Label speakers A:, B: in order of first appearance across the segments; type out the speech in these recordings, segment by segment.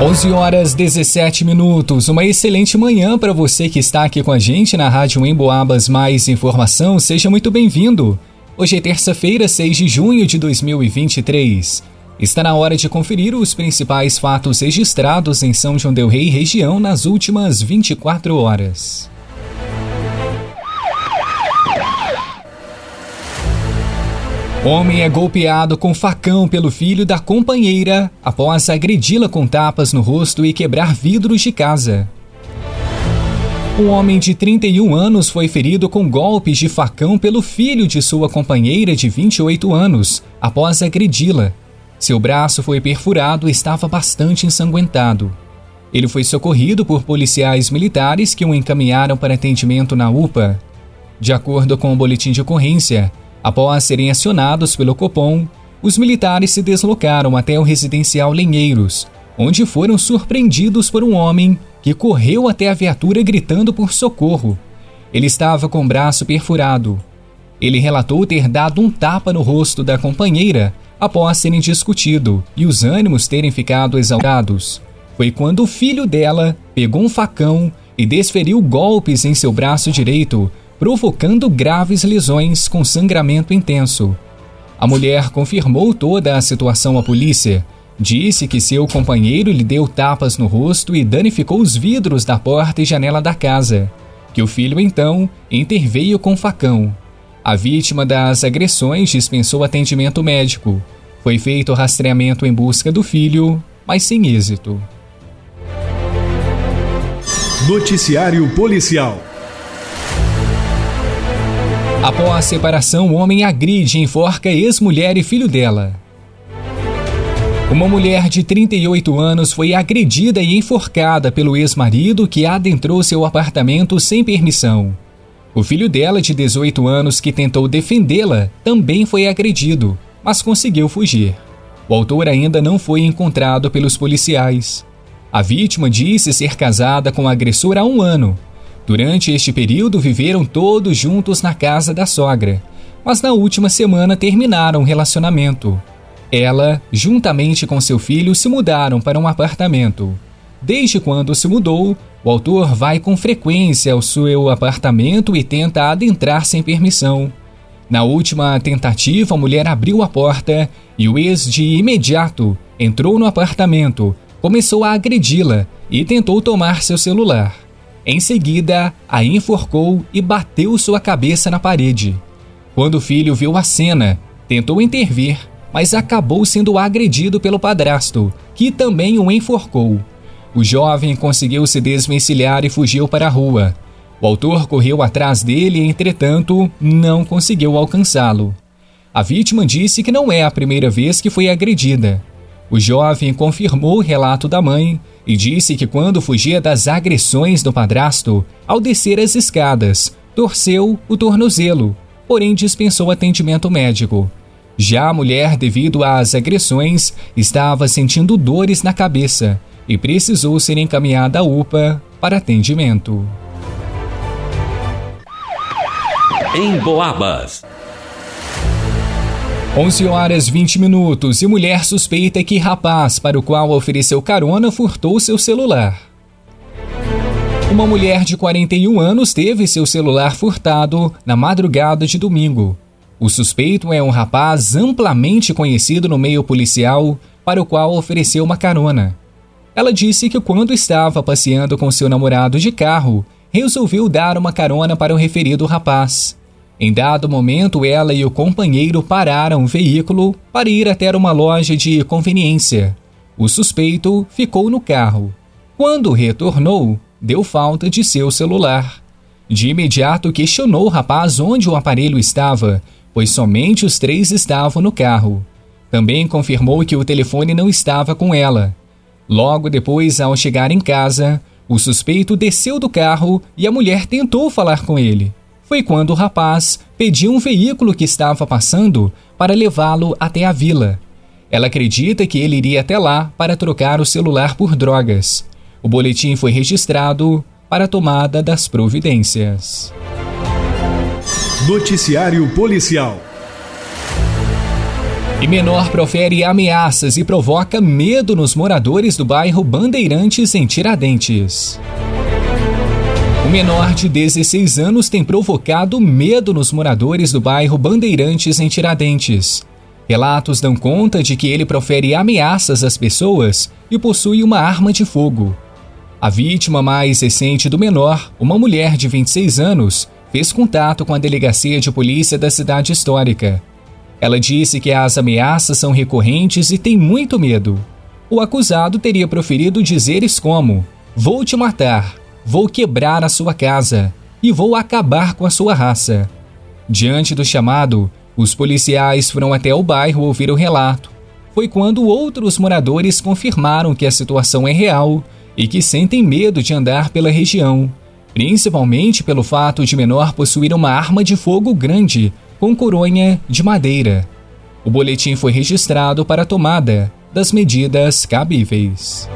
A: 11 horas 17 minutos. Uma excelente manhã para você que está aqui com a gente na Rádio Emboabas Mais Informação. Seja muito bem-vindo. Hoje é terça-feira, 6 de junho de 2023. Está na hora de conferir os principais fatos registrados em São João del Rei região nas últimas 24 horas. Homem é golpeado com facão pelo filho da companheira após agredi-la com tapas no rosto e quebrar vidros de casa. Um homem de 31 anos foi ferido com golpes de facão pelo filho de sua companheira de 28 anos após agredi-la. Seu braço foi perfurado e estava bastante ensanguentado. Ele foi socorrido por policiais militares que o encaminharam para atendimento na UPA. De acordo com o boletim de ocorrência, Após serem acionados pelo Copom, os militares se deslocaram até o residencial Lenheiros, onde foram surpreendidos por um homem que correu até a viatura gritando por socorro. Ele estava com o braço perfurado. Ele relatou ter dado um tapa no rosto da companheira após serem discutido e os ânimos terem ficado exaltados. Foi quando o filho dela pegou um facão e desferiu golpes em seu braço direito, provocando graves lesões com sangramento intenso. A mulher confirmou toda a situação à polícia. Disse que seu companheiro lhe deu tapas no rosto e danificou os vidros da porta e janela da casa. Que o filho então interveio com facão. A vítima das agressões dispensou atendimento médico. Foi feito rastreamento em busca do filho, mas sem êxito.
B: Noticiário Policial
A: Após a separação, o homem agride enforca ex-mulher e filho dela. Uma mulher de 38 anos foi agredida e enforcada pelo ex-marido que adentrou seu apartamento sem permissão. O filho dela, de 18 anos, que tentou defendê-la, também foi agredido, mas conseguiu fugir. O autor ainda não foi encontrado pelos policiais. A vítima disse ser casada com o agressor há um ano Durante este período, viveram todos juntos na casa da sogra, mas na última semana terminaram o relacionamento. Ela, juntamente com seu filho, se mudaram para um apartamento. Desde quando se mudou, o autor vai com frequência ao seu apartamento e tenta adentrar sem permissão. Na última tentativa, a mulher abriu a porta e o ex de imediato entrou no apartamento, começou a agredi-la e tentou tomar seu celular. Em seguida, a enforcou e bateu sua cabeça na parede. Quando o filho viu a cena, tentou intervir, mas acabou sendo agredido pelo padrasto, que também o enforcou. O jovem conseguiu se desvencilhar e fugiu para a rua. O autor correu atrás dele entretanto, não conseguiu alcançá-lo. A vítima disse que não é a primeira vez que foi agredida. O jovem confirmou o relato da mãe e disse que quando fugia das agressões do padrasto, ao descer as escadas, torceu o tornozelo, porém dispensou atendimento médico. Já a mulher, devido às agressões, estava sentindo dores na cabeça e precisou ser encaminhada à UPA para atendimento.
B: Em Boabas.
A: 11 horas 20 minutos e mulher suspeita que rapaz para o qual ofereceu carona furtou seu celular. Uma mulher de 41 anos teve seu celular furtado na madrugada de domingo. O suspeito é um rapaz amplamente conhecido no meio policial para o qual ofereceu uma carona. Ela disse que quando estava passeando com seu namorado de carro, resolveu dar uma carona para o referido rapaz. Em dado momento, ela e o companheiro pararam o veículo para ir até uma loja de conveniência. O suspeito ficou no carro. Quando retornou, deu falta de seu celular. De imediato questionou o rapaz onde o aparelho estava, pois somente os três estavam no carro. Também confirmou que o telefone não estava com ela. Logo depois, ao chegar em casa, o suspeito desceu do carro e a mulher tentou falar com ele foi quando o rapaz pediu um veículo que estava passando para levá-lo até a vila. Ela acredita que ele iria até lá para trocar o celular por drogas. O boletim foi registrado para a tomada das providências.
B: Noticiário Policial
A: E menor profere ameaças e provoca medo nos moradores do bairro Bandeirantes, em Tiradentes. O menor de 16 anos tem provocado medo nos moradores do bairro Bandeirantes, em Tiradentes. Relatos dão conta de que ele profere ameaças às pessoas e possui uma arma de fogo. A vítima mais recente do menor, uma mulher de 26 anos, fez contato com a delegacia de polícia da cidade histórica. Ela disse que as ameaças são recorrentes e tem muito medo. O acusado teria proferido dizeres como: Vou te matar, vou quebrar a sua casa e vou acabar com a sua raça. Diante do chamado, os policiais foram até o bairro ouvir o relato. Foi quando outros moradores confirmaram que a situação é real e que sentem medo de andar pela região, principalmente pelo fato de menor possuir uma arma de fogo grande com coronha de madeira. O boletim foi registrado para a tomada das medidas cabíveis.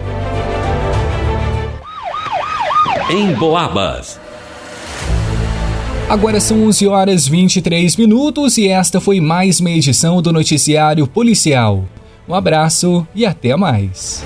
B: Em Boabas.
A: Agora são 11 horas 23 minutos e esta foi mais uma edição do Noticiário Policial. Um abraço e até mais.